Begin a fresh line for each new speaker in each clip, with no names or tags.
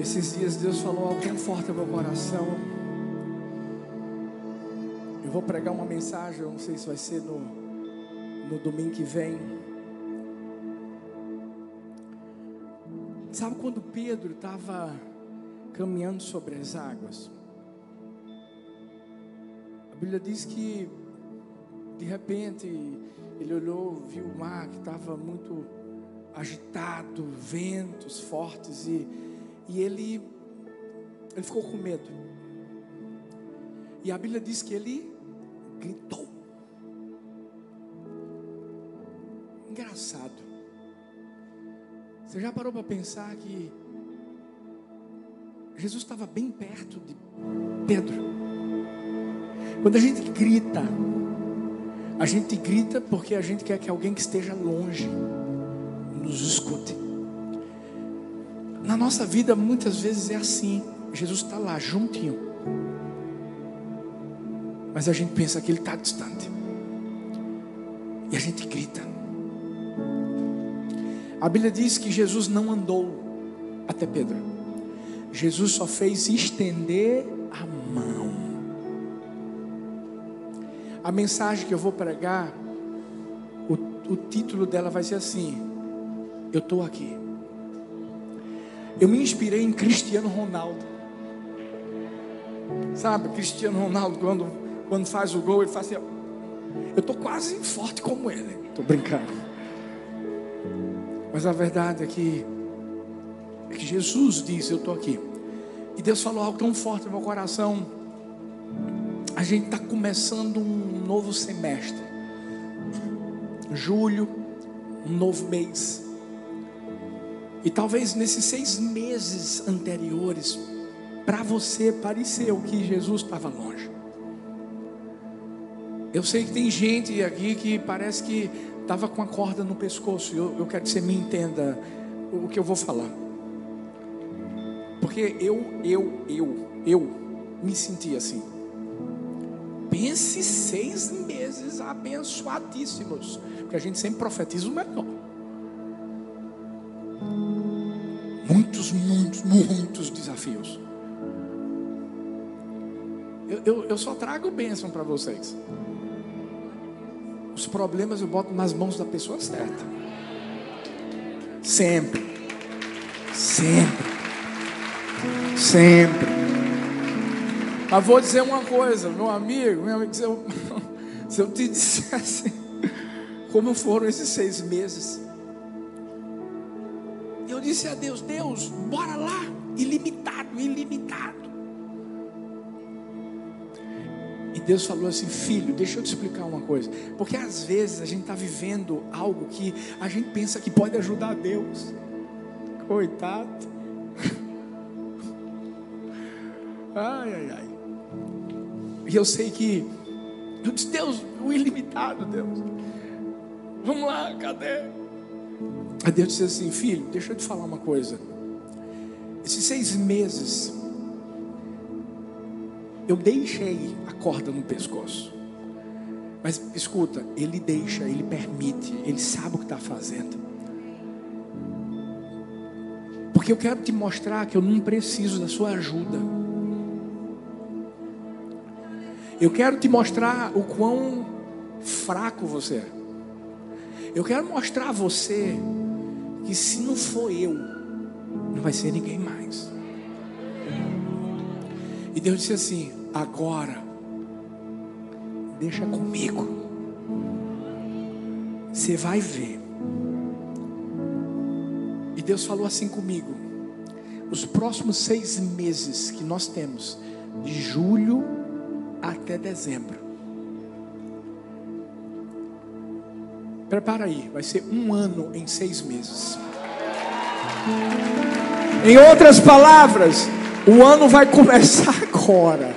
Esses dias Deus falou algo tão forte no meu coração. Eu vou pregar uma mensagem, eu não sei se vai ser no, no domingo que vem. Sabe quando Pedro estava caminhando sobre as águas? A Bíblia diz que de repente ele olhou, viu o mar que estava muito agitado, ventos fortes e, e ele ele ficou com medo. E a Bíblia diz que ele gritou. Engraçado. Você já parou para pensar que Jesus estava bem perto de Pedro? Quando a gente grita, a gente grita porque a gente quer que alguém que esteja longe nos escute. Na nossa vida, muitas vezes é assim. Jesus está lá, juntinho. Mas a gente pensa que ele está distante. E a gente grita. A Bíblia diz que Jesus não andou até Pedro. Jesus só fez estender a mão. A mensagem que eu vou pregar, o, o título dela vai ser assim: Eu estou aqui. Eu me inspirei em Cristiano Ronaldo. Sabe, Cristiano Ronaldo, quando, quando faz o gol, ele faz assim: Eu estou quase forte como ele. Estou brincando. Mas a verdade é que, é que Jesus diz: Eu estou aqui. E Deus falou algo tão forte no meu coração. A gente está começando um novo semestre. Julho, um novo mês. E talvez nesses seis meses anteriores, para você pareceu que Jesus estava longe. Eu sei que tem gente aqui que parece que estava com a corda no pescoço. Eu, eu quero que você me entenda o que eu vou falar. Porque eu, eu, eu, eu me senti assim. Pense seis meses abençoadíssimos. Porque a gente sempre profetiza o melhor. Muitos, muitos, muitos desafios. Eu, eu, eu só trago bênção para vocês. Os problemas eu boto nas mãos da pessoa certa. Sempre. Sempre. Sempre. Mas vou dizer uma coisa, meu amigo, meu amigo, se eu, se eu te dissesse como foram esses seis meses. Disse a Deus, Deus, bora lá, ilimitado, ilimitado. E Deus falou assim: Filho, deixa eu te explicar uma coisa. Porque às vezes a gente está vivendo algo que a gente pensa que pode ajudar Deus. Coitado. Ai, ai, ai. E eu sei que. Eu disse: Deus, o ilimitado, Deus. Vamos lá, cadê? Aí Deus disse assim: Filho, deixa eu te falar uma coisa. Esses seis meses eu deixei a corda no pescoço. Mas escuta, ele deixa, ele permite, ele sabe o que está fazendo. Porque eu quero te mostrar que eu não preciso da sua ajuda. Eu quero te mostrar o quão fraco você é. Eu quero mostrar a você que se não for eu, não vai ser ninguém mais. E Deus disse assim: agora, deixa comigo. Você vai ver. E Deus falou assim comigo: os próximos seis meses que nós temos, de julho até dezembro. Prepara aí, vai ser um ano em seis meses. Em outras palavras, o ano vai começar agora.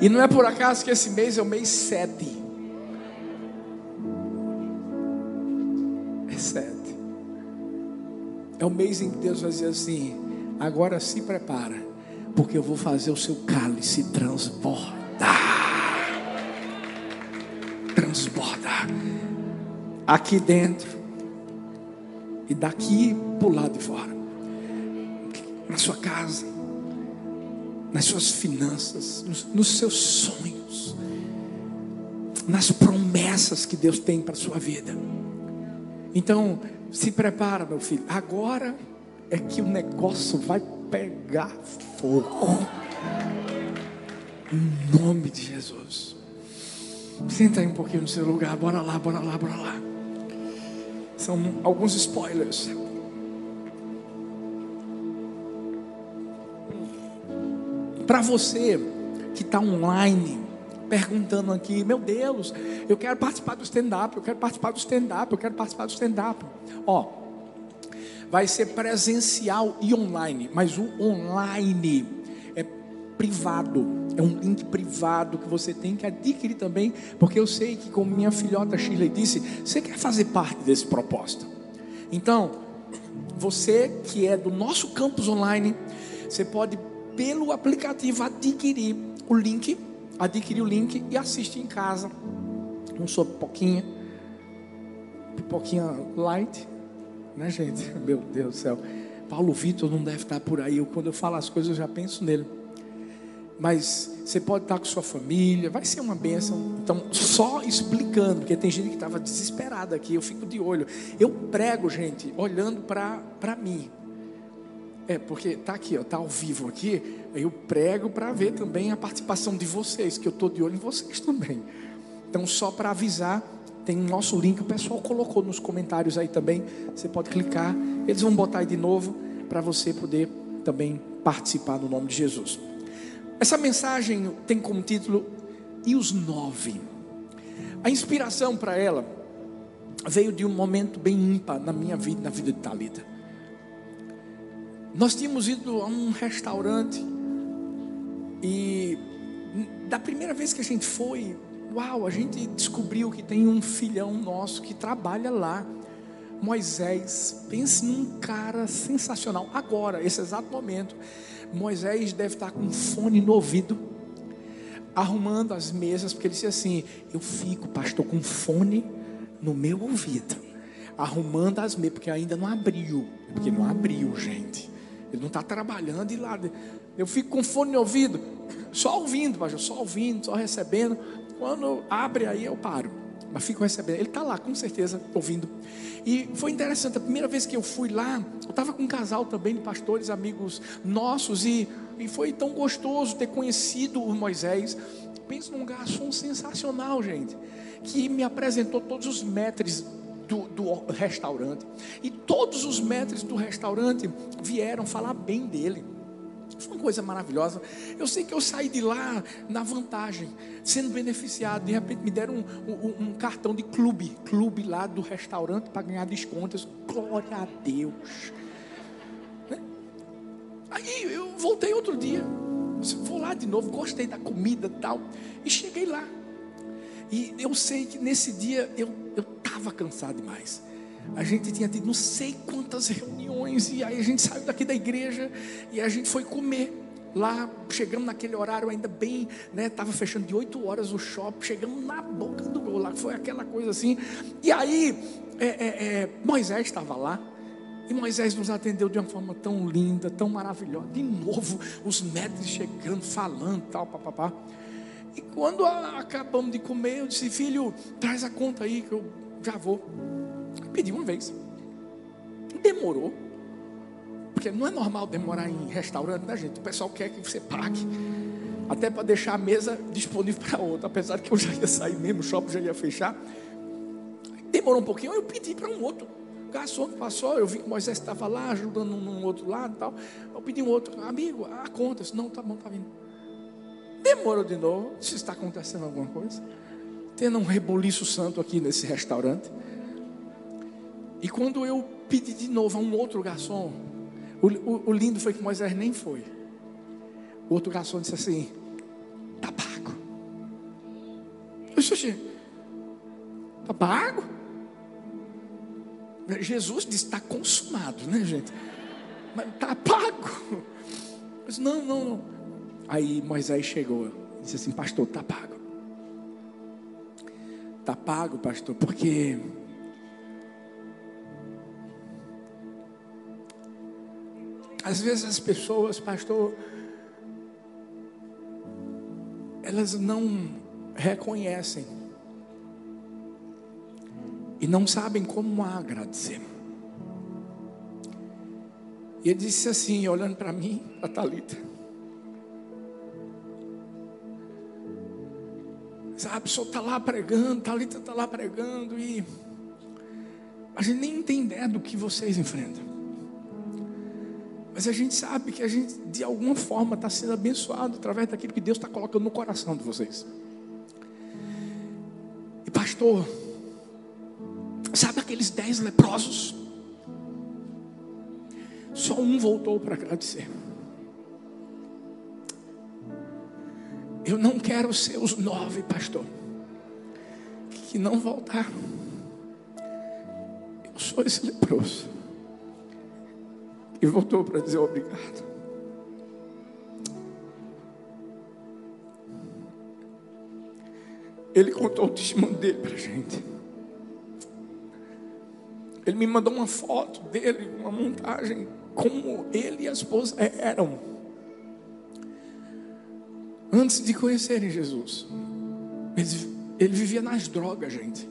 E não é por acaso que esse mês é o mês 7. É 7. É o mês em que Deus vai dizer assim: agora se prepara, porque eu vou fazer o seu cálice transbordar. Transbordar. Aqui dentro e daqui para o lado de fora. na sua casa, nas suas finanças, nos, nos seus sonhos, nas promessas que Deus tem para a sua vida. Então, se prepara, meu filho. Agora é que o negócio vai pegar fogo. Em nome de Jesus. Senta aí um pouquinho no seu lugar. Bora lá, bora lá, bora lá. São alguns spoilers. Para você que está online, perguntando aqui, meu Deus, eu quero participar do stand-up, eu quero participar do stand-up, eu quero participar do stand-up. Ó, vai ser presencial e online, mas o online é privado, é um link privado que você tem que adquirir também, porque eu sei que, como minha filhota Shirley disse, você quer fazer parte desse propósito. Então, você que é do nosso campus online, você pode pelo aplicativo adquirir o link, adquirir o link e assistir em casa. Um sua pipoquinha, pipoquinha light, né, gente? Meu Deus do céu. Paulo Vitor não deve estar por aí. Eu, quando eu falo as coisas, eu já penso nele. Mas você pode estar com sua família, vai ser uma bênção. Então, só explicando, porque tem gente que estava desesperada aqui, eu fico de olho. Eu prego, gente, olhando para mim. É, porque tá aqui, ó, tá ao vivo aqui. Eu prego para ver também a participação de vocês, que eu tô de olho em vocês também. Então, só para avisar, tem o nosso link, o pessoal colocou nos comentários aí também. Você pode clicar, eles vão botar aí de novo para você poder também participar no nome de Jesus. Essa mensagem tem como título E os Nove. A inspiração para ela veio de um momento bem ímpar na minha vida, na vida de Talita. Nós tínhamos ido a um restaurante e da primeira vez que a gente foi, uau, a gente descobriu que tem um filhão nosso que trabalha lá. Moisés, pense num cara sensacional. Agora, esse exato momento, Moisés deve estar com um fone no ouvido, arrumando as mesas, porque ele disse assim: Eu fico, pastor, com fone no meu ouvido, arrumando as mesas, porque ainda não abriu, porque não abriu, gente. Ele não está trabalhando e lá. Eu fico com fone no ouvido, só ouvindo, pastor, só ouvindo, só recebendo. Quando abre aí eu paro. Mas fico recebendo. Ele está lá, com certeza, ouvindo. E foi interessante, a primeira vez que eu fui lá, eu estava com um casal também de pastores, amigos nossos, e, e foi tão gostoso ter conhecido o Moisés. Pensa num garçom sensacional, gente, que me apresentou todos os metros do, do restaurante. E todos os mestres do restaurante vieram falar bem dele. Foi uma coisa maravilhosa. Eu sei que eu saí de lá na vantagem, sendo beneficiado. De repente me deram um, um, um cartão de clube, clube lá do restaurante para ganhar descontos. Glória a Deus. Né? Aí eu voltei outro dia. Vou lá de novo, gostei da comida tal. E cheguei lá. E eu sei que nesse dia eu estava cansado demais. A gente tinha tido não sei quantas reuniões, e aí a gente saiu daqui da igreja e a gente foi comer. Lá, chegamos naquele horário ainda bem, né? Tava fechando de 8 horas o shopping, chegamos na boca do gol lá, foi aquela coisa assim. E aí, é, é, é, Moisés estava lá, e Moisés nos atendeu de uma forma tão linda, tão maravilhosa. De novo, os médicos chegando, falando, tal, papapá. E quando acabamos de comer, eu disse, filho, traz a conta aí que eu já vou. Pedi uma vez. Demorou. Porque não é normal demorar em restaurante, né, gente? O pessoal quer que você pague. Até para deixar a mesa disponível para outro. Apesar que eu já ia sair mesmo, o shopping já ia fechar. Demorou um pouquinho, eu pedi para um outro. O garçom passou, eu vi que Moisés estava lá ajudando num outro lado e tal. Eu pedi um outro, amigo, a conta. Disse, não, tá bom, tá vindo. Demorou de novo. Se está acontecendo alguma coisa tendo um reboliço santo aqui nesse restaurante. E quando eu pedi de novo a um outro garçom, o, o, o lindo foi que Moisés nem foi. O outro garçom disse assim: Está pago. Eu disse: Está pago? Jesus disse: Está consumado, né, gente? Mas está pago. Eu disse: Não, não, não. Aí Moisés chegou e disse assim: Pastor, está pago. Está pago, pastor, porque. Às vezes as pessoas, pastor, elas não reconhecem e não sabem como agradecer. E ele disse assim, olhando para mim, para Talita. Sabe, o senhor está lá pregando, Talita está lá pregando e a gente nem tem ideia do que vocês enfrentam. Mas a gente sabe que a gente, de alguma forma, está sendo abençoado através daquilo que Deus está colocando no coração de vocês. E pastor, sabe aqueles dez leprosos? Só um voltou para agradecer. Eu não quero ser os nove, pastor, que não voltaram. Eu sou esse leproso. E voltou para dizer obrigado. Ele contou o testemunho dele para a gente. Ele me mandou uma foto dele, uma montagem como ele e a esposa eram antes de conhecerem Jesus. Ele, ele vivia nas drogas, gente.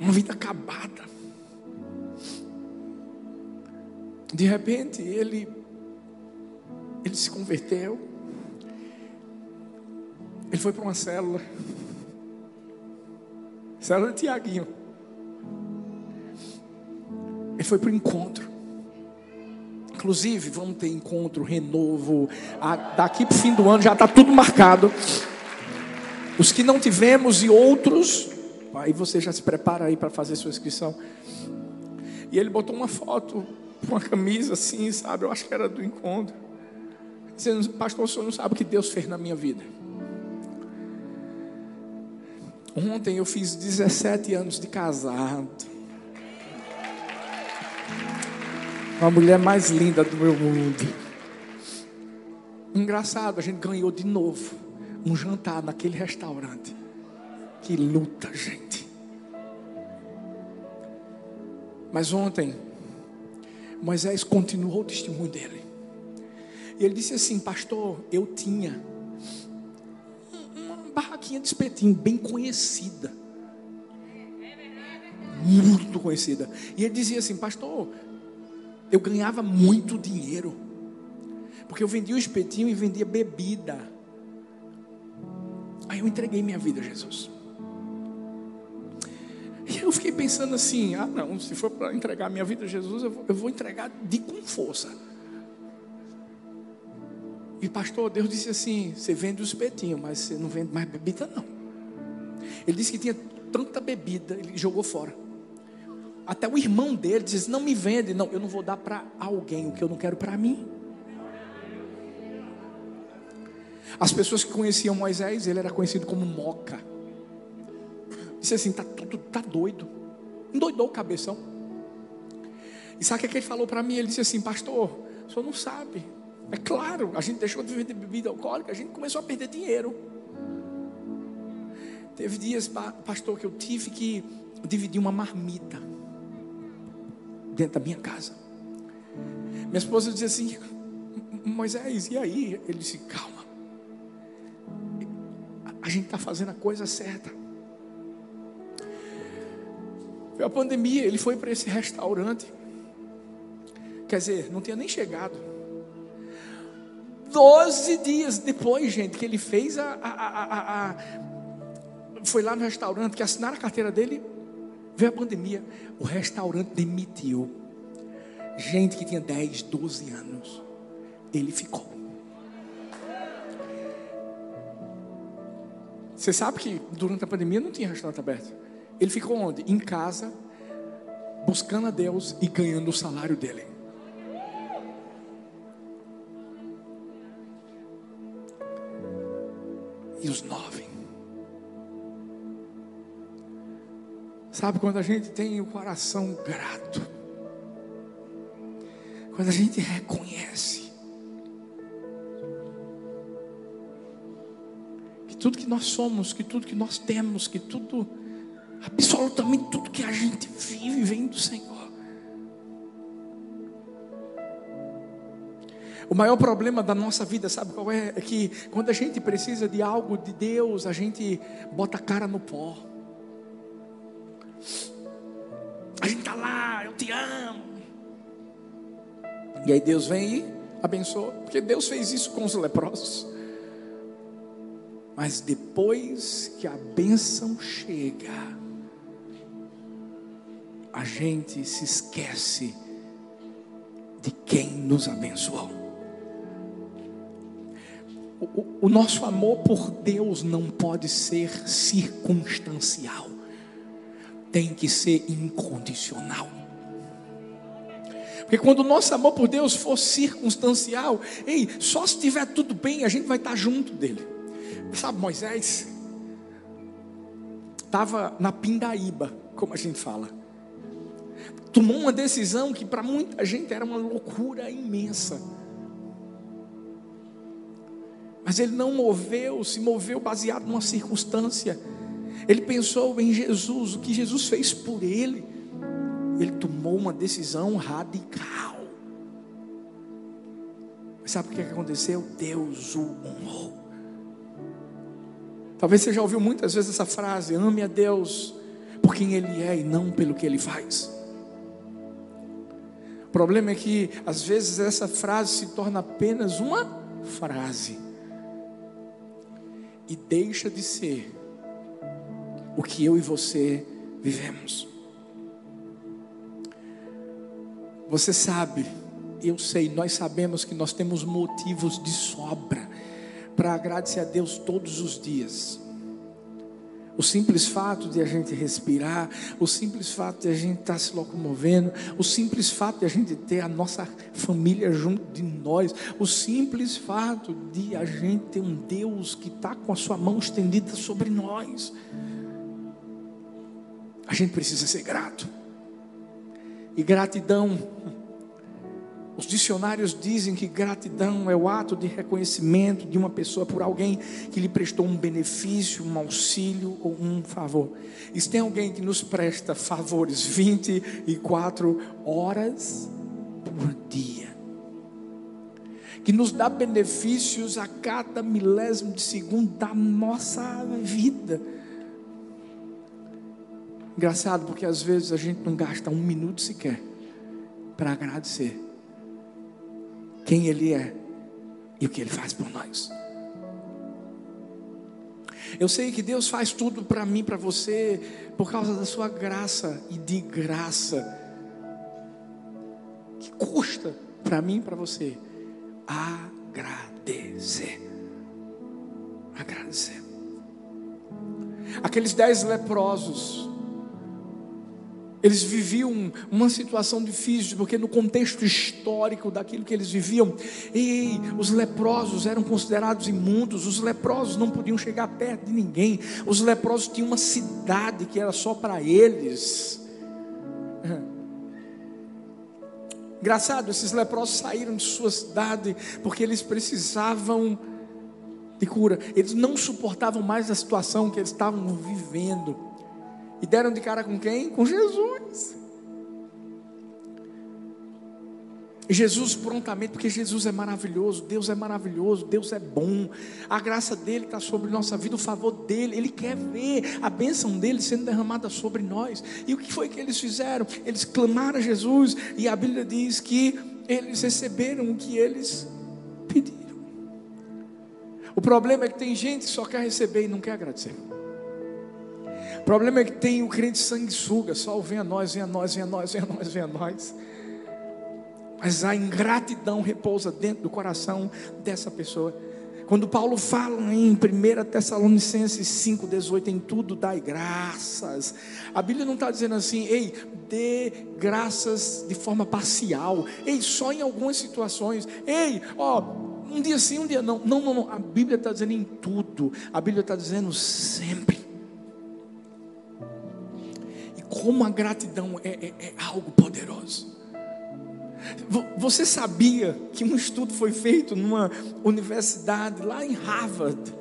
Uma vida acabada. De repente, ele ele se converteu. Ele foi para uma célula. Célula de Tiaguinho. Ele foi para o encontro. Inclusive, vamos ter encontro, renovo. daqui para o fim do ano já está tudo marcado. Os que não tivemos e outros, aí você já se prepara aí para fazer sua inscrição. E ele botou uma foto, uma camisa assim, sabe? Eu acho que era do encontro. Dizendo, pastor, o senhor não sabe o que Deus fez na minha vida. Ontem eu fiz 17 anos de casado. A mulher mais linda do meu mundo. Engraçado, a gente ganhou de novo um jantar naquele restaurante. Que luta, gente. Mas ontem, Moisés continuou o testemunho dele. E ele disse assim: Pastor, eu tinha uma barraquinha de espetinho bem conhecida. Muito conhecida. E ele dizia assim: Pastor, eu ganhava muito dinheiro. Porque eu vendia o espetinho e vendia bebida. Aí eu entreguei minha vida a Jesus. E eu fiquei pensando assim: ah, não, se for para entregar minha vida a Jesus, eu vou, eu vou entregar de com força. E pastor, Deus disse assim: você vende o espetinho, mas você não vende mais bebida, não. Ele disse que tinha tanta bebida, ele jogou fora. Até o irmão dele diz: Não me vende, não, eu não vou dar para alguém o que eu não quero para mim. As pessoas que conheciam Moisés, ele era conhecido como Moca. Disse assim: Tá tudo, tá doido. Endoidou o cabeção. E sabe o que ele falou para mim? Ele disse assim: Pastor, o senhor não sabe. É claro, a gente deixou de vender bebida alcoólica, a gente começou a perder dinheiro. Teve dias, pastor, que eu tive que dividir uma marmita dentro da minha casa. Minha esposa dizia assim: Moisés, e aí? Ele disse: Calma, a gente está fazendo a coisa certa. Foi a pandemia, ele foi para esse restaurante. Quer dizer, não tinha nem chegado. Doze dias depois, gente, que ele fez a, a, a, a, Foi lá no restaurante que assinaram a carteira dele. Veio a pandemia, o restaurante demitiu gente que tinha 10, 12 anos. Ele ficou. Você sabe que durante a pandemia não tinha restaurante aberto. Ele ficou onde? Em casa, buscando a Deus e ganhando o salário dele. E os nove Sabe quando a gente tem o coração grato? Quando a gente reconhece que tudo que nós somos, que tudo que nós temos, que tudo, Absolutamente tudo que a gente vive vem do Senhor. O maior problema da nossa vida, sabe qual é? É que quando a gente precisa de algo de Deus, a gente bota a cara no pó. A gente está lá, eu te amo. E aí Deus vem e abençoa, porque Deus fez isso com os leprosos. Mas depois que a bênção chega, a gente se esquece de quem nos abençoou. O, o, nosso amor por Deus não pode ser circunstancial, tem que ser incondicional. Porque quando o nosso amor por Deus for circunstancial, ei, só se estiver tudo bem, a gente vai estar junto dele. Sabe, Moisés estava na pindaíba, como a gente fala. Tomou uma decisão que para muita gente era uma loucura imensa. Mas ele não moveu, se moveu baseado numa circunstância. Ele pensou em Jesus, o que Jesus fez por ele. Ele tomou uma decisão radical. Mas sabe o que aconteceu? Deus o honrou. Talvez você já ouviu muitas vezes essa frase: ame a Deus por quem Ele é e não pelo que Ele faz. O problema é que às vezes essa frase se torna apenas uma frase e deixa de ser o que eu e você vivemos. Você sabe, eu sei, nós sabemos que nós temos motivos de sobra para agradecer a Deus todos os dias. O simples fato de a gente respirar, o simples fato de a gente estar tá se locomovendo, o simples fato de a gente ter a nossa família junto de nós, o simples fato de a gente ter um Deus que está com a sua mão estendida sobre nós. A gente precisa ser grato. E gratidão os dicionários dizem que gratidão é o ato de reconhecimento de uma pessoa por alguém que lhe prestou um benefício, um auxílio ou um favor. E se tem alguém que nos presta favores 24 horas por dia, que nos dá benefícios a cada milésimo de segundo da nossa vida. Engraçado, porque às vezes a gente não gasta um minuto sequer para agradecer quem Ele é e o que Ele faz por nós. Eu sei que Deus faz tudo para mim, para você, por causa da sua graça e de graça, que custa para mim e para você agradecer. Agradecer. Aqueles dez leprosos, eles viviam uma situação difícil, porque no contexto histórico daquilo que eles viviam, ei, os leprosos eram considerados imundos, os leprosos não podiam chegar perto de ninguém, os leprosos tinham uma cidade que era só para eles. Engraçado, esses leprosos saíram de sua cidade porque eles precisavam de cura, eles não suportavam mais a situação que eles estavam vivendo. E deram de cara com quem? Com Jesus. Jesus prontamente, porque Jesus é maravilhoso, Deus é maravilhoso, Deus é bom, a graça dele está sobre nossa vida, o favor dele, ele quer ver a bênção dele sendo derramada sobre nós. E o que foi que eles fizeram? Eles clamaram a Jesus, e a Bíblia diz que eles receberam o que eles pediram. O problema é que tem gente que só quer receber e não quer agradecer. O problema é que tem o crente sanguessuga, só vem a nós, vem a nós, vem a nós, vem a nós, vem a nós. Mas a ingratidão repousa dentro do coração dessa pessoa. Quando Paulo fala em 1 Tessalonicenses 5,18, em tudo dai graças. A Bíblia não está dizendo assim, ei, dê graças de forma parcial, ei, só em algumas situações, ei, ó, um dia sim, um dia não. Não, não, não. A Bíblia está dizendo em tudo, a Bíblia está dizendo sempre como a gratidão é, é, é algo poderoso. Você sabia que um estudo foi feito numa universidade lá em Harvard?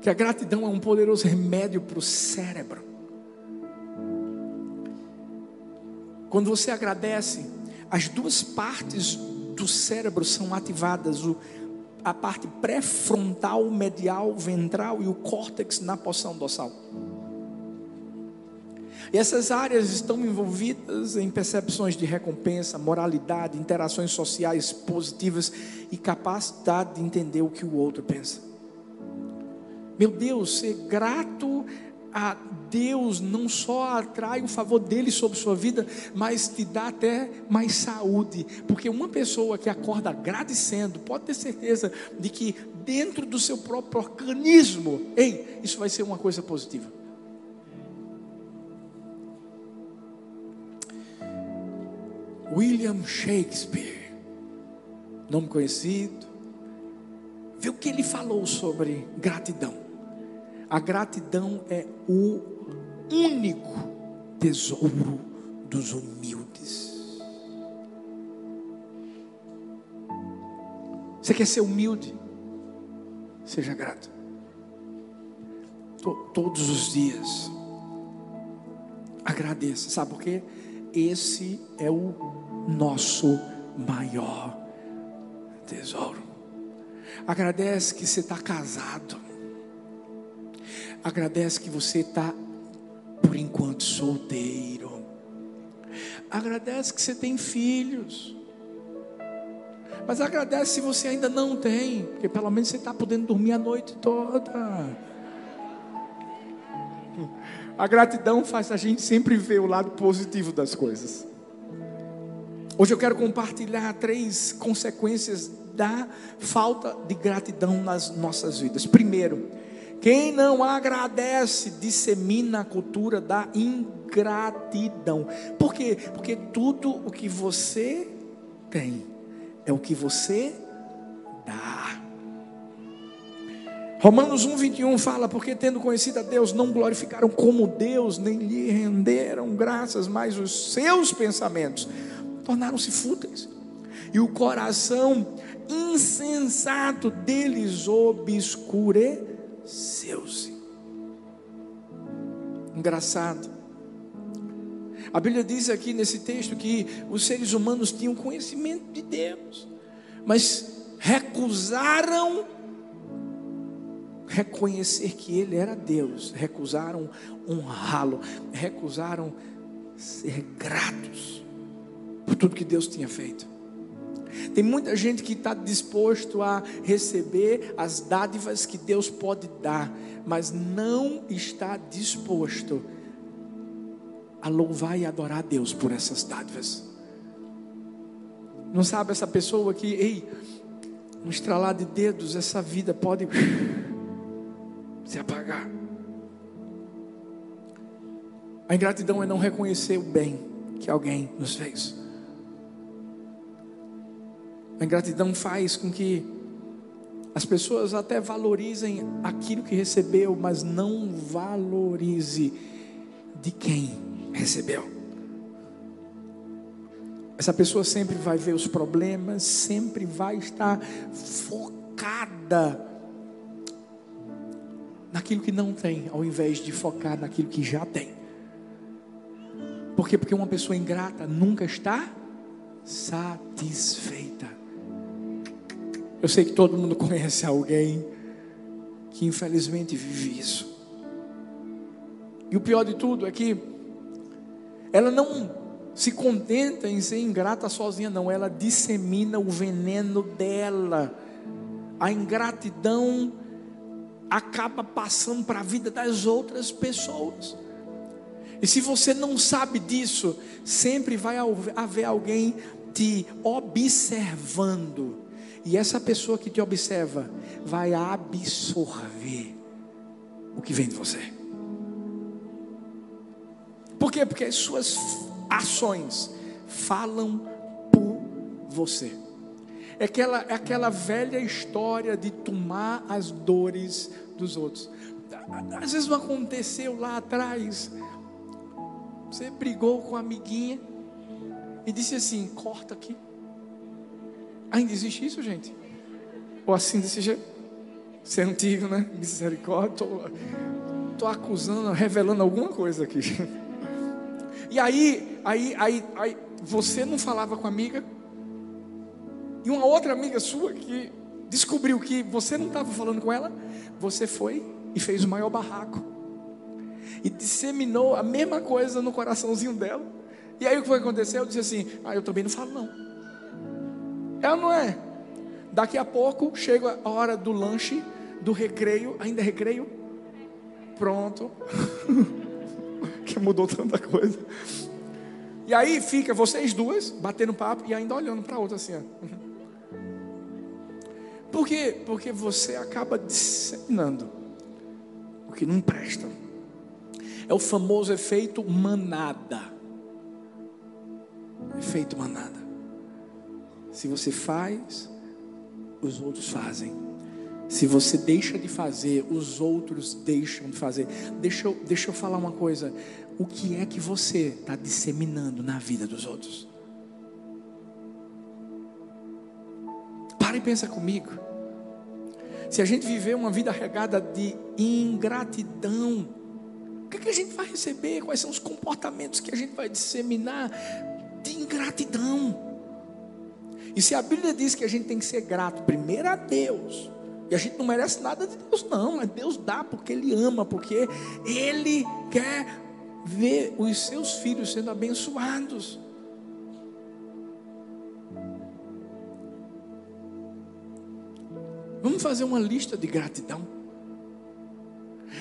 Que a gratidão é um poderoso remédio para o cérebro. Quando você agradece, as duas partes do cérebro são ativadas, o, a parte pré-frontal, medial, ventral e o córtex na porção dorsal. E essas áreas estão envolvidas em percepções de recompensa, moralidade, interações sociais positivas e capacidade de entender o que o outro pensa. Meu Deus, ser grato a Deus não só atrai o favor dele sobre sua vida, mas te dá até mais saúde, porque uma pessoa que acorda agradecendo, pode ter certeza de que dentro do seu próprio organismo, ei, isso vai ser uma coisa positiva. William Shakespeare, nome conhecido, vê o que ele falou sobre gratidão. A gratidão é o único tesouro dos humildes. Você quer ser humilde? Seja grato. Todos os dias. Agradeça. Sabe por quê? Esse é o nosso maior tesouro. Agradece que você está casado. Agradece que você está, por enquanto, solteiro. Agradece que você tem filhos. Mas agradece se você ainda não tem, porque pelo menos você está podendo dormir a noite toda. A gratidão faz a gente sempre ver o lado positivo das coisas. Hoje eu quero compartilhar três consequências da falta de gratidão nas nossas vidas. Primeiro, quem não agradece dissemina a cultura da ingratidão. Por quê? Porque tudo o que você tem é o que você dá. Romanos 1, 21 fala: Porque tendo conhecido a Deus, não glorificaram como Deus, nem lhe renderam graças, mas os seus pensamentos tornaram-se fúteis, e o coração insensato deles obscureceu seus. Engraçado. A Bíblia diz aqui nesse texto que os seres humanos tinham conhecimento de Deus, mas recusaram reconhecer que Ele era Deus, recusaram honrá-lo, recusaram ser gratos por tudo que Deus tinha feito. Tem muita gente que está disposto a receber as dádivas que Deus pode dar, mas não está disposto a louvar e adorar a Deus por essas dádivas. Não sabe essa pessoa que, ei, um estralar de dedos, essa vida pode se apagar. A ingratidão é não reconhecer o bem que alguém nos fez. A ingratidão faz com que as pessoas até valorizem aquilo que recebeu, mas não valorize de quem recebeu. Essa pessoa sempre vai ver os problemas, sempre vai estar focada naquilo que não tem, ao invés de focar naquilo que já tem. Por quê? Porque uma pessoa ingrata nunca está satisfeita. Eu sei que todo mundo conhece alguém que infelizmente vive isso. E o pior de tudo é que ela não se contenta em ser ingrata sozinha, não, ela dissemina o veneno dela. A ingratidão acaba passando para a vida das outras pessoas. E se você não sabe disso, sempre vai haver alguém te observando e essa pessoa que te observa vai absorver o que vem de você. Por quê? Porque as suas ações falam por você. É aquela, é aquela velha história de tomar as dores dos outros. Às vezes não aconteceu lá atrás. Você brigou com a amiguinha e disse assim: corta aqui. Ainda existe isso, gente? Ou assim desse jeito? Você é antigo, né? Misericórdia. Tô acusando, revelando alguma coisa aqui. E aí, aí, aí, aí, você não falava com a amiga? E uma outra amiga sua que descobriu que você não estava falando com ela, você foi e fez o maior barraco. E disseminou a mesma coisa no coraçãozinho dela. E aí o que foi acontecer? Eu disse assim: Ah, eu também não falo não. Ela não é. Daqui a pouco chega a hora do lanche, do recreio, ainda é recreio? Pronto. que mudou tanta coisa. E aí fica vocês duas batendo papo e ainda olhando para a outra assim. Ó. Por quê? Porque você acaba disseminando o que não presta. É o famoso efeito manada. Efeito manada. Se você faz, os outros fazem. Se você deixa de fazer, os outros deixam de fazer. Deixa eu, deixa eu falar uma coisa. O que é que você está disseminando na vida dos outros? Pensa comigo. Se a gente viver uma vida regada de ingratidão, o que, é que a gente vai receber? Quais são os comportamentos que a gente vai disseminar de ingratidão? E se a Bíblia diz que a gente tem que ser grato primeiro a Deus, e a gente não merece nada de Deus, não, mas Deus dá porque Ele ama, porque Ele quer ver os seus filhos sendo abençoados. Vamos fazer uma lista de gratidão.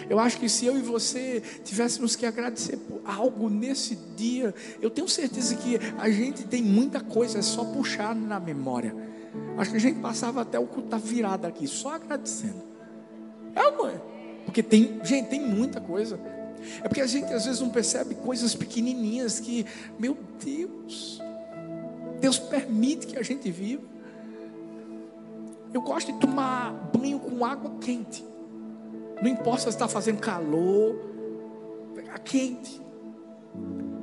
Eu acho que se eu e você tivéssemos que agradecer por algo nesse dia, eu tenho certeza que a gente tem muita coisa, é só puxar na memória. Acho que a gente passava até o culto da virada aqui, só agradecendo. É ou não é? Porque tem, gente, tem muita coisa. É porque a gente às vezes não percebe coisas pequenininhas que, meu Deus, Deus permite que a gente viva. Eu gosto de tomar banho com água quente. Não importa se está fazendo calor, pegar quente.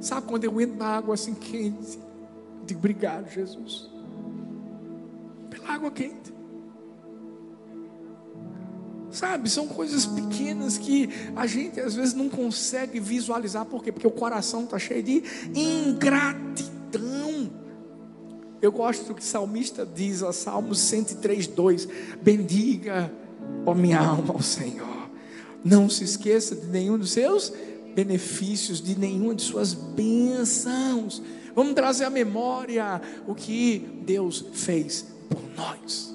Sabe quando eu entro na água assim quente? Eu digo, obrigado, Jesus. Pela água quente. Sabe, são coisas pequenas que a gente às vezes não consegue visualizar. Por quê? Porque o coração está cheio de ingratidão. Eu gosto do que o salmista diz, a Salmos 103, 2: Bendiga, ó minha alma, ao Senhor. Não se esqueça de nenhum dos seus benefícios, de nenhuma de suas bênçãos. Vamos trazer à memória o que Deus fez por nós.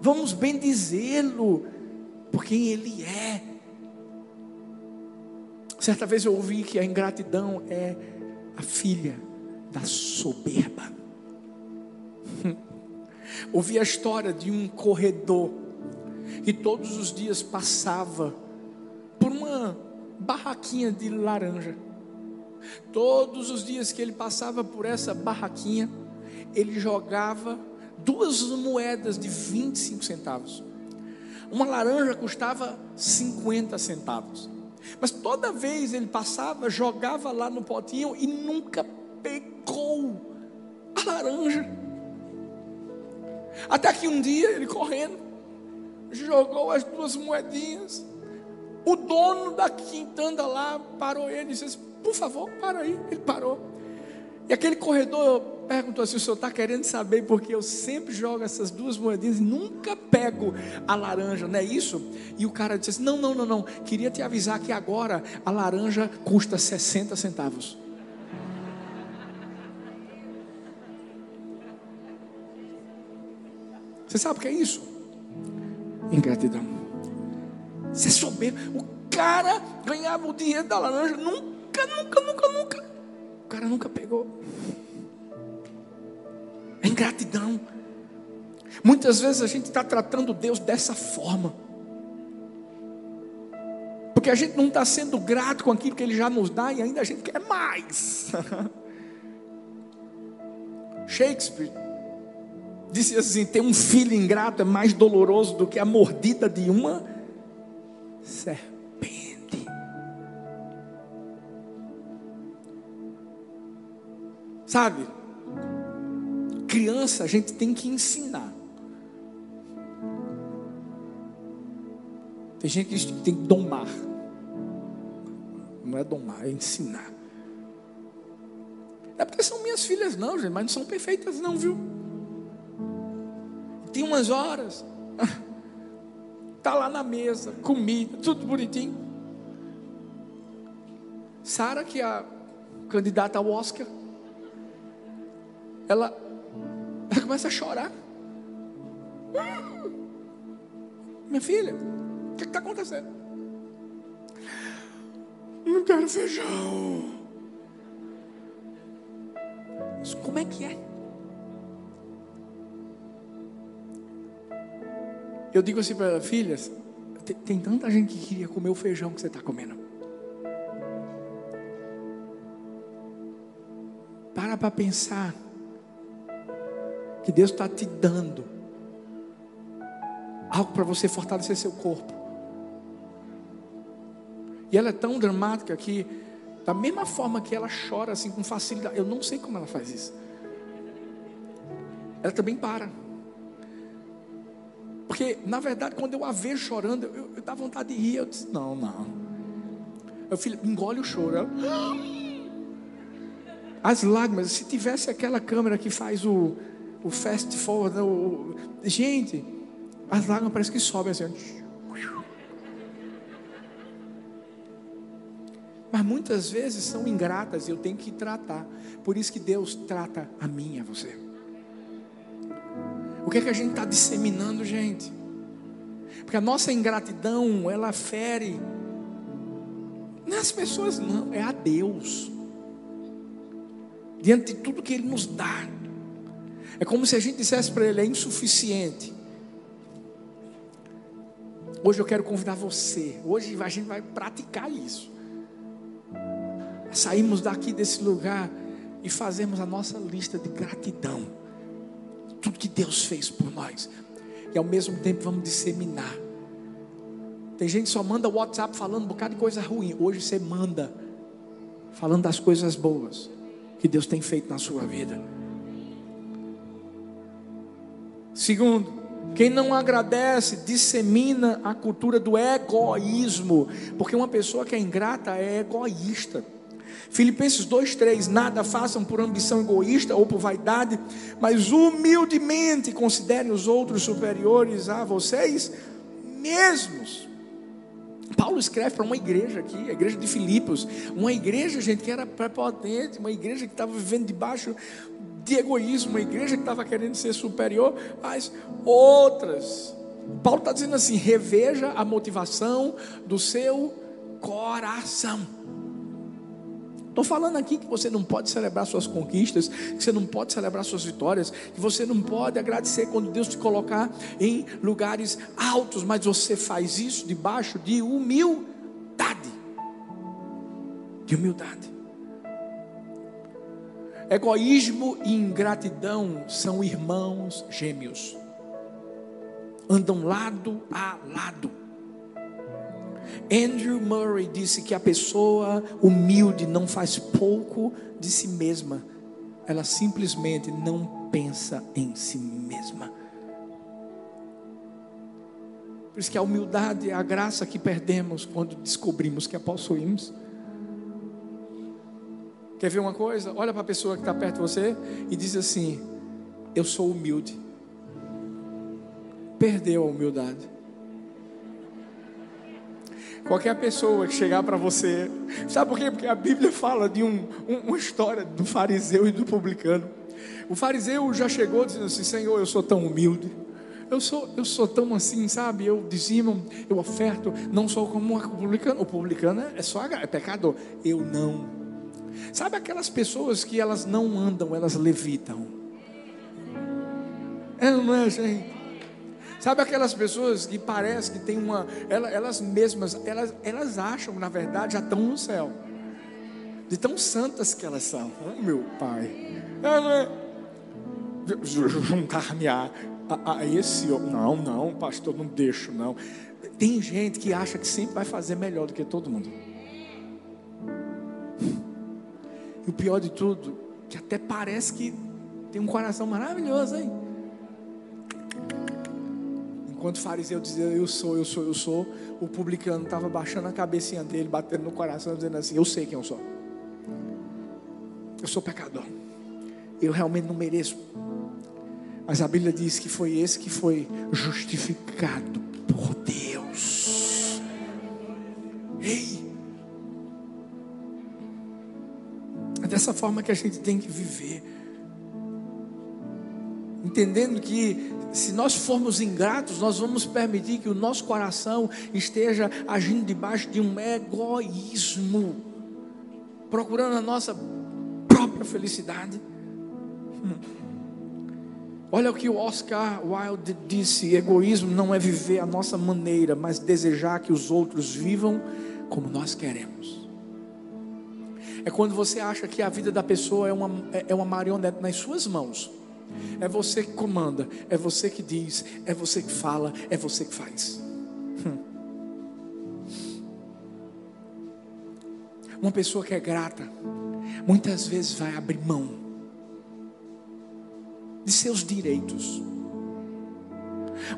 Vamos bendizê-lo por quem Ele é. Certa vez eu ouvi que a ingratidão é a filha da soberba. Ouvi a história de um corredor que todos os dias passava por uma barraquinha de laranja. Todos os dias que ele passava por essa barraquinha, ele jogava duas moedas de 25 centavos. Uma laranja custava 50 centavos. Mas toda vez ele passava, jogava lá no potinho e nunca pegou a laranja. Até que um dia ele correndo, jogou as duas moedinhas. O dono da quintanda lá parou ele e disse: Por favor, para aí. Ele parou. E aquele corredor perguntou assim: o senhor está querendo saber porque eu sempre jogo essas duas moedinhas e nunca pego a laranja, não é isso? E o cara disse assim: não, não, não, não. Queria te avisar que agora a laranja custa 60 centavos. Você sabe o que é isso? Ingratidão. Você souber, o cara ganhava o dinheiro da laranja, nunca, nunca, nunca, nunca. O cara nunca pegou. É ingratidão. Muitas vezes a gente está tratando Deus dessa forma. Porque a gente não está sendo grato com aquilo que Ele já nos dá e ainda a gente quer mais. Shakespeare disse assim: ter um filho ingrato é mais doloroso do que a mordida de uma serpente. Sabe? criança a gente tem que ensinar. Tem gente que tem que domar. Não é domar, é ensinar. É porque são minhas filhas, não, gente, mas não são perfeitas, não, viu? Daqui umas horas, tá lá na mesa, comida, tudo bonitinho. Sara, que é a candidata ao Oscar, ela, ela começa a chorar. Minha filha, o que está acontecendo? Não quero feijão. Mas como é que é? Eu digo assim para filhas, tem, tem tanta gente que queria comer o feijão que você está comendo. Para para pensar que Deus está te dando algo para você fortalecer seu corpo. E ela é tão dramática que, da mesma forma que ela chora assim com facilidade, eu não sei como ela faz isso. Ela também para. Porque, na verdade, quando eu a vejo chorando, eu, eu dá vontade de rir. Eu disse: Não, não. Meu filho, engole o choro. Ela, As lágrimas, se tivesse aquela câmera que faz o, o fast forward, o, gente, as lágrimas parecem que sobem assim. Mas muitas vezes são ingratas e eu tenho que tratar. Por isso que Deus trata a mim e a você. O que é que a gente está disseminando, gente? Porque a nossa ingratidão, ela fere. Não é as pessoas, não, é a Deus. Diante de tudo que Ele nos dá. É como se a gente dissesse para Ele: é insuficiente. Hoje eu quero convidar você. Hoje a gente vai praticar isso. Saímos daqui desse lugar e fazemos a nossa lista de gratidão. Tudo que Deus fez por nós. E ao mesmo tempo vamos disseminar. Tem gente que só manda WhatsApp falando um bocado de coisa ruim. Hoje você manda falando das coisas boas que Deus tem feito na sua vida. Segundo, quem não agradece dissemina a cultura do egoísmo, porque uma pessoa que é ingrata é egoísta. Filipenses 2:3 Nada façam por ambição egoísta ou por vaidade, mas humildemente considerem os outros superiores a vocês mesmos. Paulo escreve para uma igreja aqui, a igreja de Filipos, uma igreja, gente, que era prepotente, uma igreja que estava vivendo debaixo de egoísmo, uma igreja que estava querendo ser superior às outras. Paulo está dizendo assim: reveja a motivação do seu coração. Estou falando aqui que você não pode celebrar suas conquistas, que você não pode celebrar suas vitórias, que você não pode agradecer quando Deus te colocar em lugares altos, mas você faz isso debaixo de humildade. De humildade. Egoísmo e ingratidão são irmãos gêmeos, andam lado a lado. Andrew Murray disse que a pessoa humilde não faz pouco de si mesma, ela simplesmente não pensa em si mesma. Por isso que a humildade é a graça que perdemos quando descobrimos que a possuímos. Quer ver uma coisa? Olha para a pessoa que está perto de você e diz assim: Eu sou humilde. Perdeu a humildade. Qualquer pessoa que chegar para você, sabe por quê? Porque a Bíblia fala de um, um, uma história do fariseu e do publicano. O fariseu já chegou dizendo assim: Senhor, eu sou tão humilde. Eu sou, eu sou tão assim, sabe? Eu dizimo, eu oferto, não sou como o publicano. O publicano é só é pecador. Eu não. Sabe aquelas pessoas que elas não andam, elas levitam? É, não é, gente? Sabe aquelas pessoas que parece que tem uma, elas mesmas, elas, elas acham, na verdade, já estão no céu. De tão santas que elas são. Oh, meu pai. É? Juntar-me a, a, a esse. Não, não, pastor, não deixo, não. Tem gente que acha que sempre vai fazer melhor do que todo mundo. E o pior de tudo, que até parece que tem um coração maravilhoso, hein? Enquanto o fariseu dizia, eu sou, eu sou, eu sou, o publicano estava baixando a cabecinha dele, batendo no coração, dizendo assim: Eu sei quem eu sou. Eu sou pecador. Eu realmente não mereço. Mas a Bíblia diz que foi esse que foi justificado por Deus. Ei! É dessa forma que a gente tem que viver. Entendendo que se nós formos ingratos, nós vamos permitir que o nosso coração esteja agindo debaixo de um egoísmo, procurando a nossa própria felicidade. Hum. Olha o que o Oscar Wilde disse: egoísmo não é viver a nossa maneira, mas desejar que os outros vivam como nós queremos. É quando você acha que a vida da pessoa é uma, é, é uma marionete nas suas mãos. É você que comanda, é você que diz, é você que fala, é você que faz. Hum. Uma pessoa que é grata, muitas vezes vai abrir mão de seus direitos.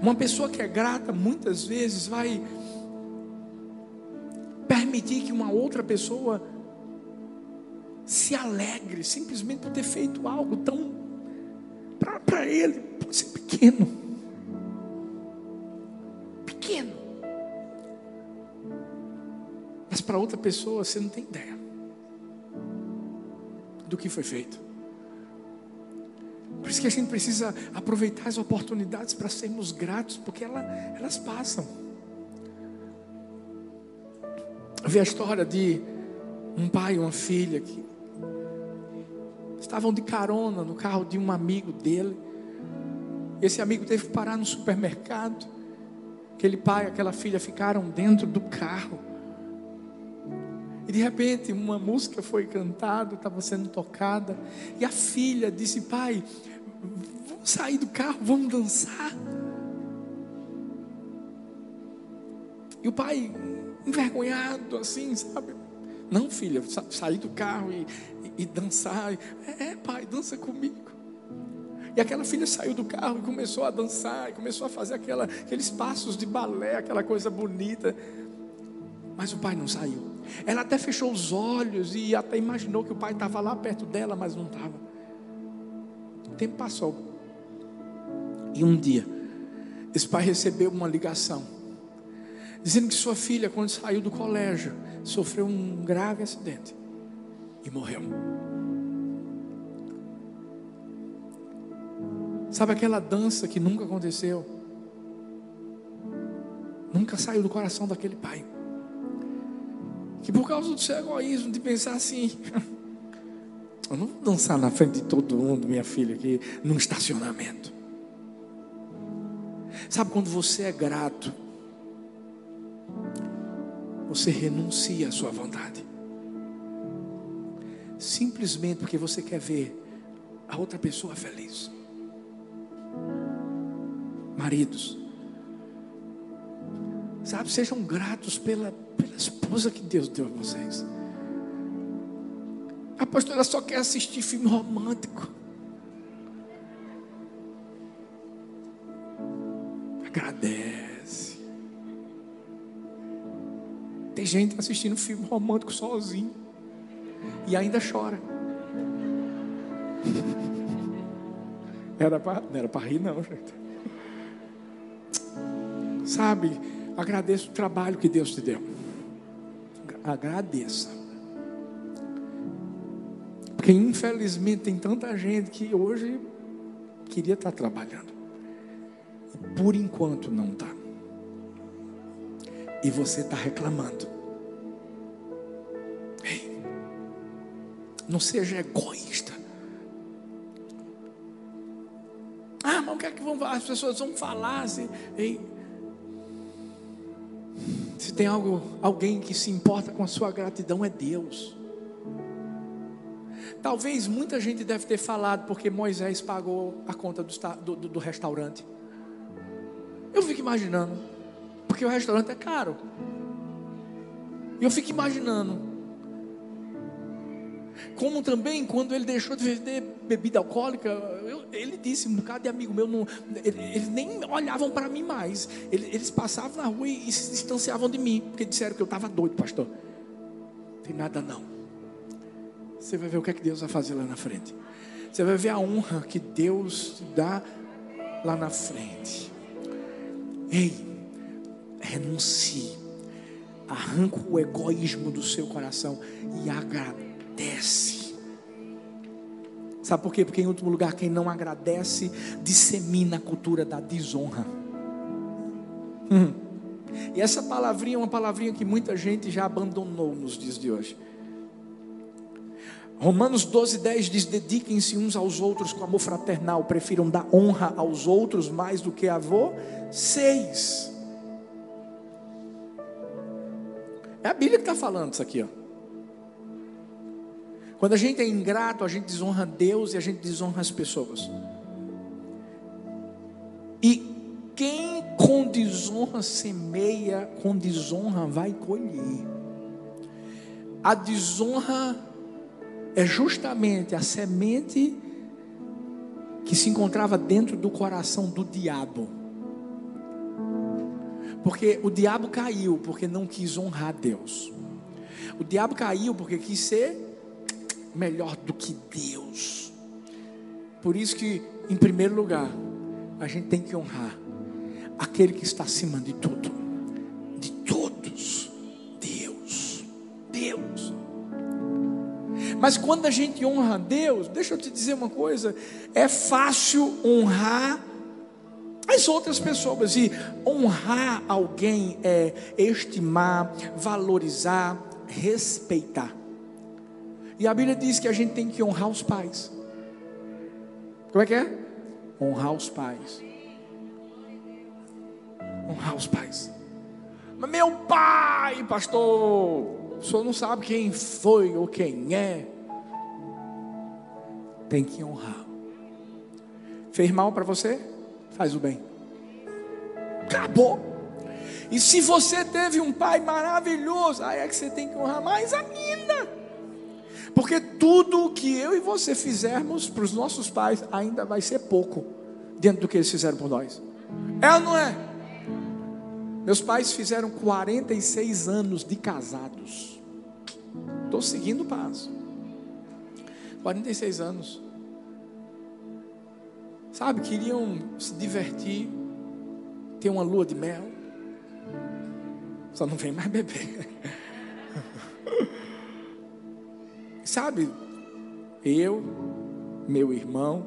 Uma pessoa que é grata muitas vezes vai permitir que uma outra pessoa se alegre simplesmente por ter feito algo tão para ele pode ser pequeno. Pequeno. Mas para outra pessoa você não tem ideia do que foi feito. Por isso que a gente precisa aproveitar as oportunidades para sermos gratos, porque ela, elas passam. Vi a história de um pai e uma filha que estavam de carona no carro de um amigo dele. Esse amigo teve que parar no supermercado. Aquele pai e aquela filha ficaram dentro do carro. E de repente uma música foi cantada, estava sendo tocada, e a filha disse: Pai, Vamos sair do carro, vamos dançar. E o pai, envergonhado, assim, sabe? Não, filha, sair do carro e, e, e dançar. É, é, pai, dança comigo. E aquela filha saiu do carro e começou a dançar, e começou a fazer aquela, aqueles passos de balé, aquela coisa bonita. Mas o pai não saiu. Ela até fechou os olhos e até imaginou que o pai estava lá perto dela, mas não estava tempo passou. E um dia, esse pai recebeu uma ligação, dizendo que sua filha, quando saiu do colégio, sofreu um grave acidente e morreu. Sabe aquela dança que nunca aconteceu? Nunca saiu do coração daquele pai. Que por causa do seu egoísmo, de pensar assim, Eu não vou dançar na frente de todo mundo, minha filha, aqui, num estacionamento. Sabe quando você é grato, você renuncia à sua vontade. Simplesmente porque você quer ver a outra pessoa feliz. Maridos, sabe, sejam gratos pela, pela esposa que Deus deu a vocês. A pastora só quer assistir filme romântico. Gente assistindo filme romântico sozinho e ainda chora. Era pra, não era para rir, não, gente. Sabe, agradeço o trabalho que Deus te deu. Agradeça. Porque infelizmente tem tanta gente que hoje queria estar trabalhando. Por enquanto não está. E você está reclamando. Não seja egoísta. Ah, mas o que é que vão as pessoas vão falar? Se, ei, se tem algo, alguém que se importa com a sua gratidão é Deus. Talvez muita gente deve ter falado porque Moisés pagou a conta do, do, do restaurante. Eu fico imaginando, porque o restaurante é caro. E eu fico imaginando. Como também, quando ele deixou de vender bebida alcoólica, eu, ele disse: um bocado de amigo meu, não, ele, eles nem olhavam para mim mais. Eles, eles, passavam na rua e, e se distanciavam de mim, porque disseram que eu estava doido, pastor. Não tem nada não. Você vai ver o que é que Deus vai fazer lá na frente. Você vai ver a honra que Deus dá lá na frente. Ei, renuncie. Arranca o egoísmo do seu coração e agradece. Sabe por quê? Porque em último lugar, quem não agradece dissemina a cultura da desonra. Hum. E essa palavrinha é uma palavrinha que muita gente já abandonou nos dias de hoje. Romanos 12, 10 diz: Dediquem-se uns aos outros com amor fraternal, prefiram dar honra aos outros mais do que a vocês. É a Bíblia que está falando isso aqui, ó. Quando a gente é ingrato, a gente desonra Deus e a gente desonra as pessoas. E quem com desonra semeia, com desonra vai colher. A desonra é justamente a semente que se encontrava dentro do coração do diabo. Porque o diabo caiu porque não quis honrar Deus. O diabo caiu porque quis ser melhor do que Deus. Por isso que, em primeiro lugar, a gente tem que honrar aquele que está acima de tudo, de todos, Deus. Deus. Mas quando a gente honra Deus, deixa eu te dizer uma coisa: é fácil honrar as outras pessoas. E honrar alguém é estimar, valorizar, respeitar. E a Bíblia diz que a gente tem que honrar os pais. Como é que é? Honrar os pais. Honrar os pais. Mas meu pai, pastor, o senhor não sabe quem foi ou quem é. Tem que honrar. Fez mal para você? Faz o bem. Acabou. E se você teve um pai maravilhoso, aí é que você tem que honrar mais ainda. Porque tudo o que eu e você fizermos para os nossos pais ainda vai ser pouco dentro do que eles fizeram por nós. É ou não é? Meus pais fizeram 46 anos de casados. Estou seguindo o passo. 46 anos. Sabe, queriam se divertir, ter uma lua de mel. Só não vem mais beber. Sabe, eu, meu irmão,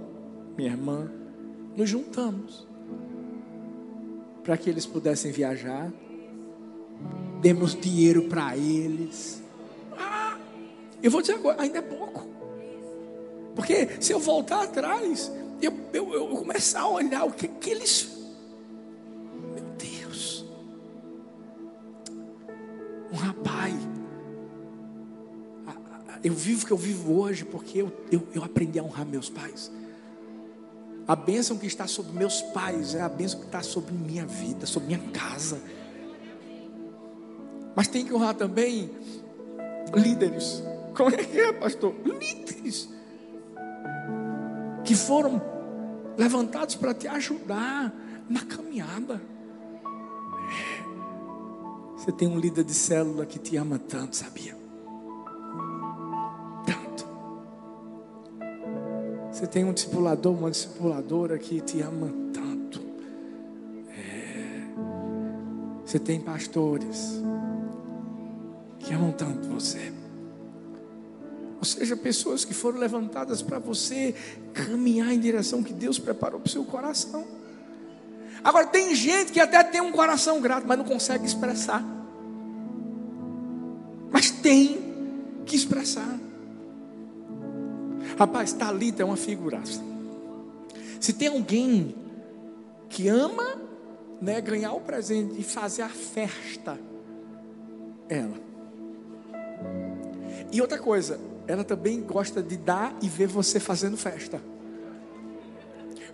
minha irmã, nos juntamos para que eles pudessem viajar, demos dinheiro para eles. Ah, eu vou dizer agora, ainda é pouco. Porque se eu voltar atrás, eu, eu, eu começar a olhar o que, que eles. Meu Deus. Um rapaz eu vivo o que eu vivo hoje porque eu, eu, eu aprendi a honrar meus pais. A bênção que está sobre meus pais é a bênção que está sobre minha vida, sobre minha casa. Mas tem que honrar também líderes. Como é que é, pastor? Líderes que foram levantados para te ajudar na caminhada. Você tem um líder de célula que te ama tanto, sabia? Você tem um discipulador, uma discipuladora que te ama tanto. É. Você tem pastores que amam tanto você. Ou seja, pessoas que foram levantadas para você caminhar em direção que Deus preparou para o seu coração. Agora, tem gente que até tem um coração grato, mas não consegue expressar. Mas tem que expressar. Rapaz, Talita é uma figuraça. Se tem alguém que ama né, ganhar o presente e fazer a festa, ela. E outra coisa, ela também gosta de dar e ver você fazendo festa.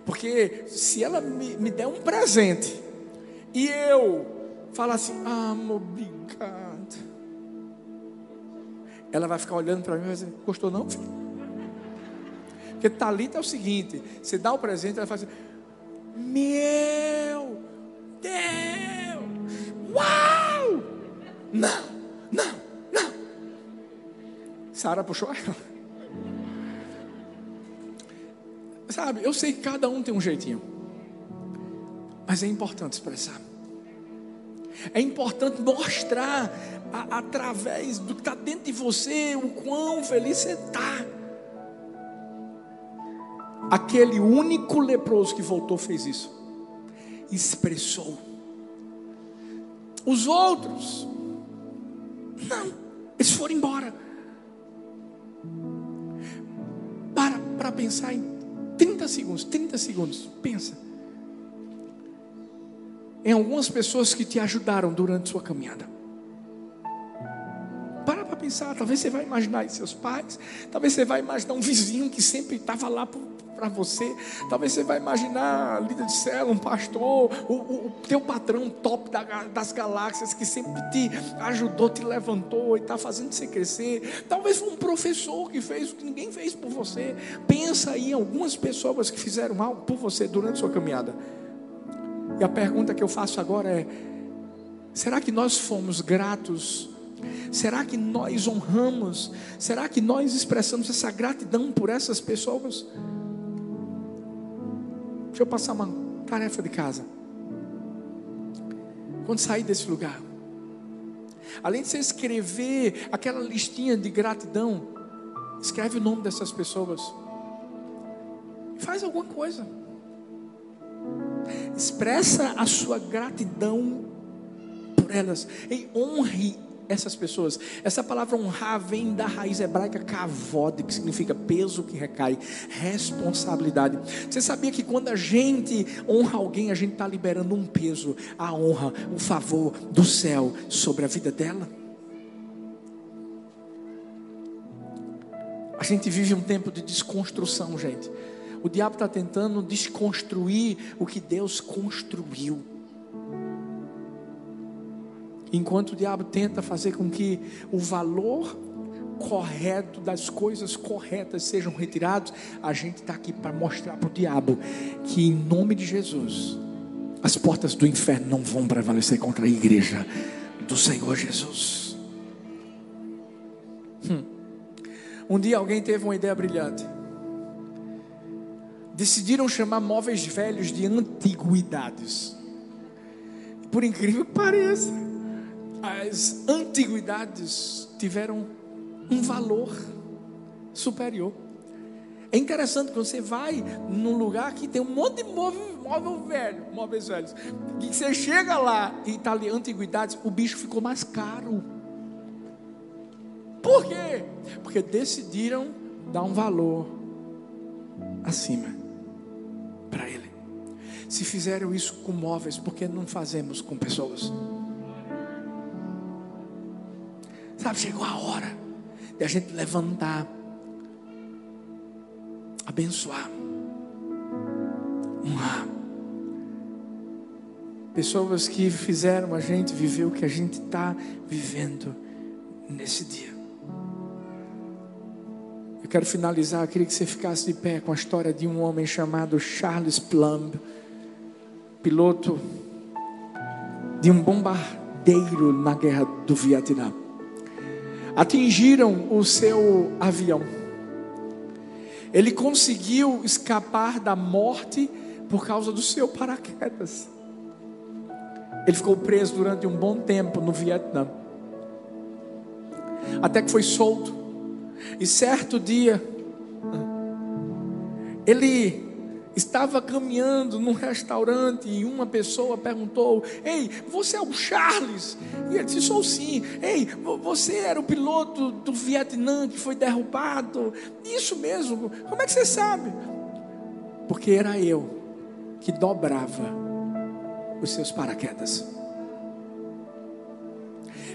Porque se ela me, me der um presente e eu falar assim, ah, obrigado, ela vai ficar olhando para mim e vai dizer, gostou não, filho? Porque talita é o seguinte: você dá o presente, ela faz assim, Meu Deus! Uau! Não, não, não. Sara puxou ela. Sabe, eu sei que cada um tem um jeitinho. Mas é importante expressar. É importante mostrar a, através do que está dentro de você o quão feliz você está. Aquele único leproso que voltou fez isso. Expressou. Os outros, não, eles foram embora. Para para pensar em 30 segundos, 30 segundos, pensa. Em algumas pessoas que te ajudaram durante sua caminhada. Para para pensar, talvez você vai imaginar seus pais, talvez você vai imaginar um vizinho que sempre estava lá para você. Talvez você vai imaginar líder de célula, um pastor, o, o, o teu patrão top da, das galáxias que sempre te ajudou, te levantou e está fazendo você crescer. Talvez um professor que fez o que ninguém fez por você. Pensa aí em algumas pessoas que fizeram algo por você durante sua caminhada. E a pergunta que eu faço agora é: será que nós fomos gratos? Será que nós honramos? Será que nós expressamos essa gratidão por essas pessoas? Deixa eu passar uma tarefa de casa. Quando sair desse lugar, além de você escrever aquela listinha de gratidão, escreve o nome dessas pessoas. Faz alguma coisa. Expressa a sua gratidão por elas. E honre essas pessoas. Essa palavra honrar vem da raiz hebraica kavod, que significa peso que recai, responsabilidade. Você sabia que quando a gente honra alguém, a gente está liberando um peso, a honra, o favor do céu sobre a vida dela? A gente vive um tempo de desconstrução, gente. O diabo está tentando desconstruir o que Deus construiu. Enquanto o diabo tenta fazer com que o valor correto das coisas corretas sejam retirados, a gente está aqui para mostrar para o diabo que, em nome de Jesus, as portas do inferno não vão prevalecer contra a igreja do Senhor Jesus. Hum. Um dia alguém teve uma ideia brilhante. Decidiram chamar móveis velhos de antiguidades. Por incrível que pareça as antiguidades tiveram um valor superior. É interessante que você vai num lugar que tem um monte de móvel, móvel velho, móveis velhos. E você chega lá e está ali antiguidades, o bicho ficou mais caro. Por quê? Porque decidiram dar um valor acima para ele. Se fizeram isso com móveis, por que não fazemos com pessoas? Sabe, chegou a hora de a gente levantar, abençoar, honrar. Pessoas que fizeram a gente viver o que a gente está vivendo nesse dia. Eu quero finalizar, eu queria que você ficasse de pé com a história de um homem chamado Charles Plumb, piloto de um bombardeiro na guerra do Vietnã atingiram o seu avião. Ele conseguiu escapar da morte por causa do seu paraquedas. Ele ficou preso durante um bom tempo no Vietnã. Até que foi solto. E certo dia, ele estava caminhando num restaurante e uma pessoa perguntou: Ei, você é o Charles? E ele disse: Sou sim. Ei, você era o piloto do Vietnã que foi derrubado? Isso mesmo. Como é que você sabe? Porque era eu que dobrava os seus paraquedas.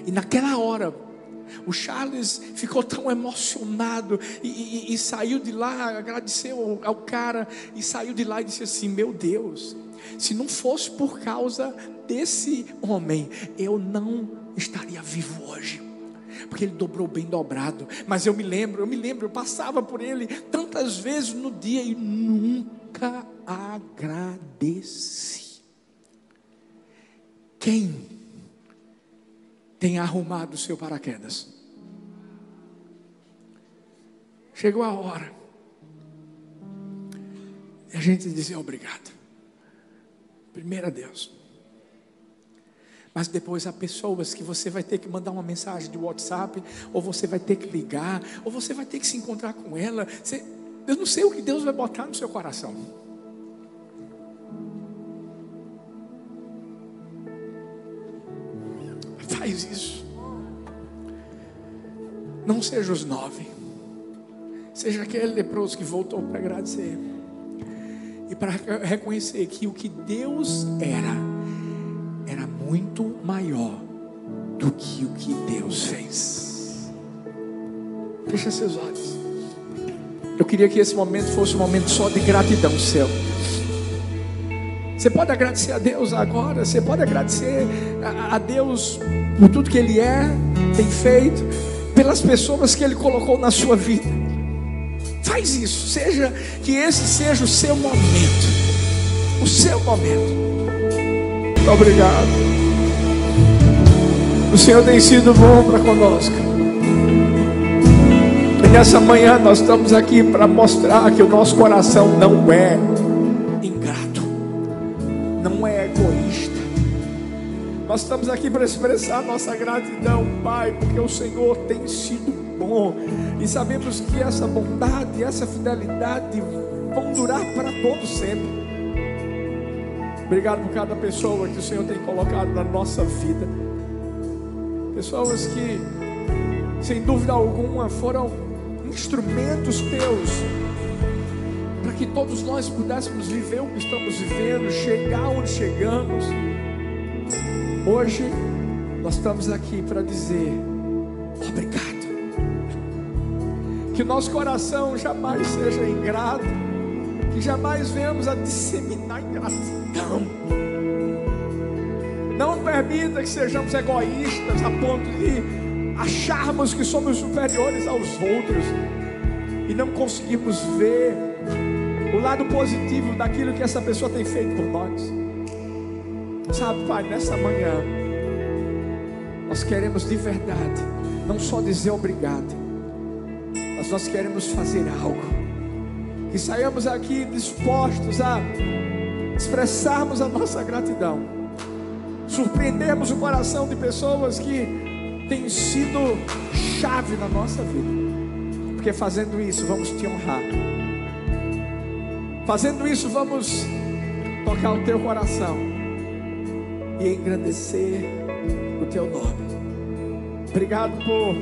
E naquela hora, o Charles ficou tão emocionado e, e, e saiu de lá, agradeceu ao, ao cara e saiu de lá e disse assim: Meu Deus, se não fosse por causa desse homem, eu não estaria vivo hoje porque ele dobrou bem dobrado. Mas eu me lembro, eu me lembro, eu passava por ele tantas vezes no dia e nunca agradeci. Quem tem arrumado o seu paraquedas. Chegou a hora de a gente dizer obrigado. Primeiro a Deus. Mas depois há pessoas que você vai ter que mandar uma mensagem de WhatsApp, ou você vai ter que ligar, ou você vai ter que se encontrar com ela. Você, eu não sei o que Deus vai botar no seu coração. Faz isso. Não seja os nove. Seja aquele leproso que voltou para agradecer. E para reconhecer que o que Deus era, era muito maior do que o que Deus fez. Fecha seus olhos. Eu queria que esse momento fosse um momento só de gratidão seu. Você pode agradecer a Deus agora, você pode agradecer a, Deus por tudo que Ele é, tem feito, pelas pessoas que Ele colocou na sua vida. Faz isso, seja que esse seja o seu momento, o seu momento. Muito obrigado. O Senhor tem sido bom para conosco. E nessa manhã nós estamos aqui para mostrar que o nosso coração não é Nós estamos aqui para expressar nossa gratidão, Pai, porque o Senhor tem sido bom e sabemos que essa bondade, essa fidelidade vão durar para todos sempre. Obrigado por cada pessoa que o Senhor tem colocado na nossa vida. Pessoas que, sem dúvida alguma, foram instrumentos teus para que todos nós pudéssemos viver o que estamos vivendo, chegar onde chegamos. Hoje nós estamos aqui para dizer obrigado. Que o nosso coração jamais seja ingrato, que jamais venhamos a disseminar ingratidão. Não permita que sejamos egoístas a ponto de acharmos que somos superiores aos outros e não conseguirmos ver o lado positivo daquilo que essa pessoa tem feito por nós. Sabe, Pai, nessa manhã, nós queremos de verdade, não só dizer obrigado, mas nós queremos fazer algo. Que saiamos aqui dispostos a expressarmos a nossa gratidão, surpreendermos o coração de pessoas que têm sido chave na nossa vida, porque fazendo isso vamos te honrar, fazendo isso vamos tocar o teu coração e engrandecer o teu nome. Obrigado por,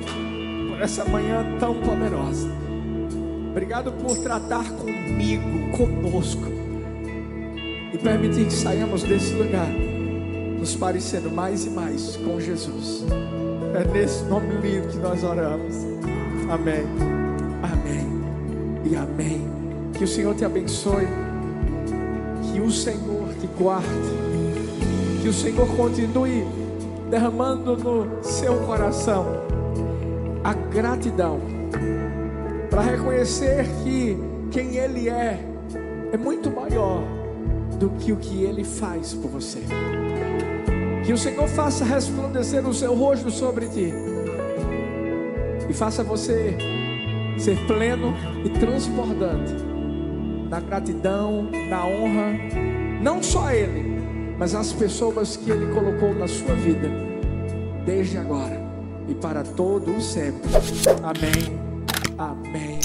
por essa manhã tão poderosa. Obrigado por tratar comigo, conosco. E permitir que saiamos desse lugar nos parecendo mais e mais com Jesus. É nesse nome lindo que nós oramos. Amém. Amém. E amém. Que o Senhor te abençoe. Que o Senhor te guarde que o Senhor continue derramando no seu coração a gratidão para reconhecer que quem Ele é é muito maior do que o que Ele faz por você. Que o Senhor faça resplandecer o seu rosto sobre ti e faça você ser pleno e transbordante na gratidão, na honra, não só a Ele, mas as pessoas que Ele colocou na sua vida, desde agora e para todo o sempre. Amém. Amém.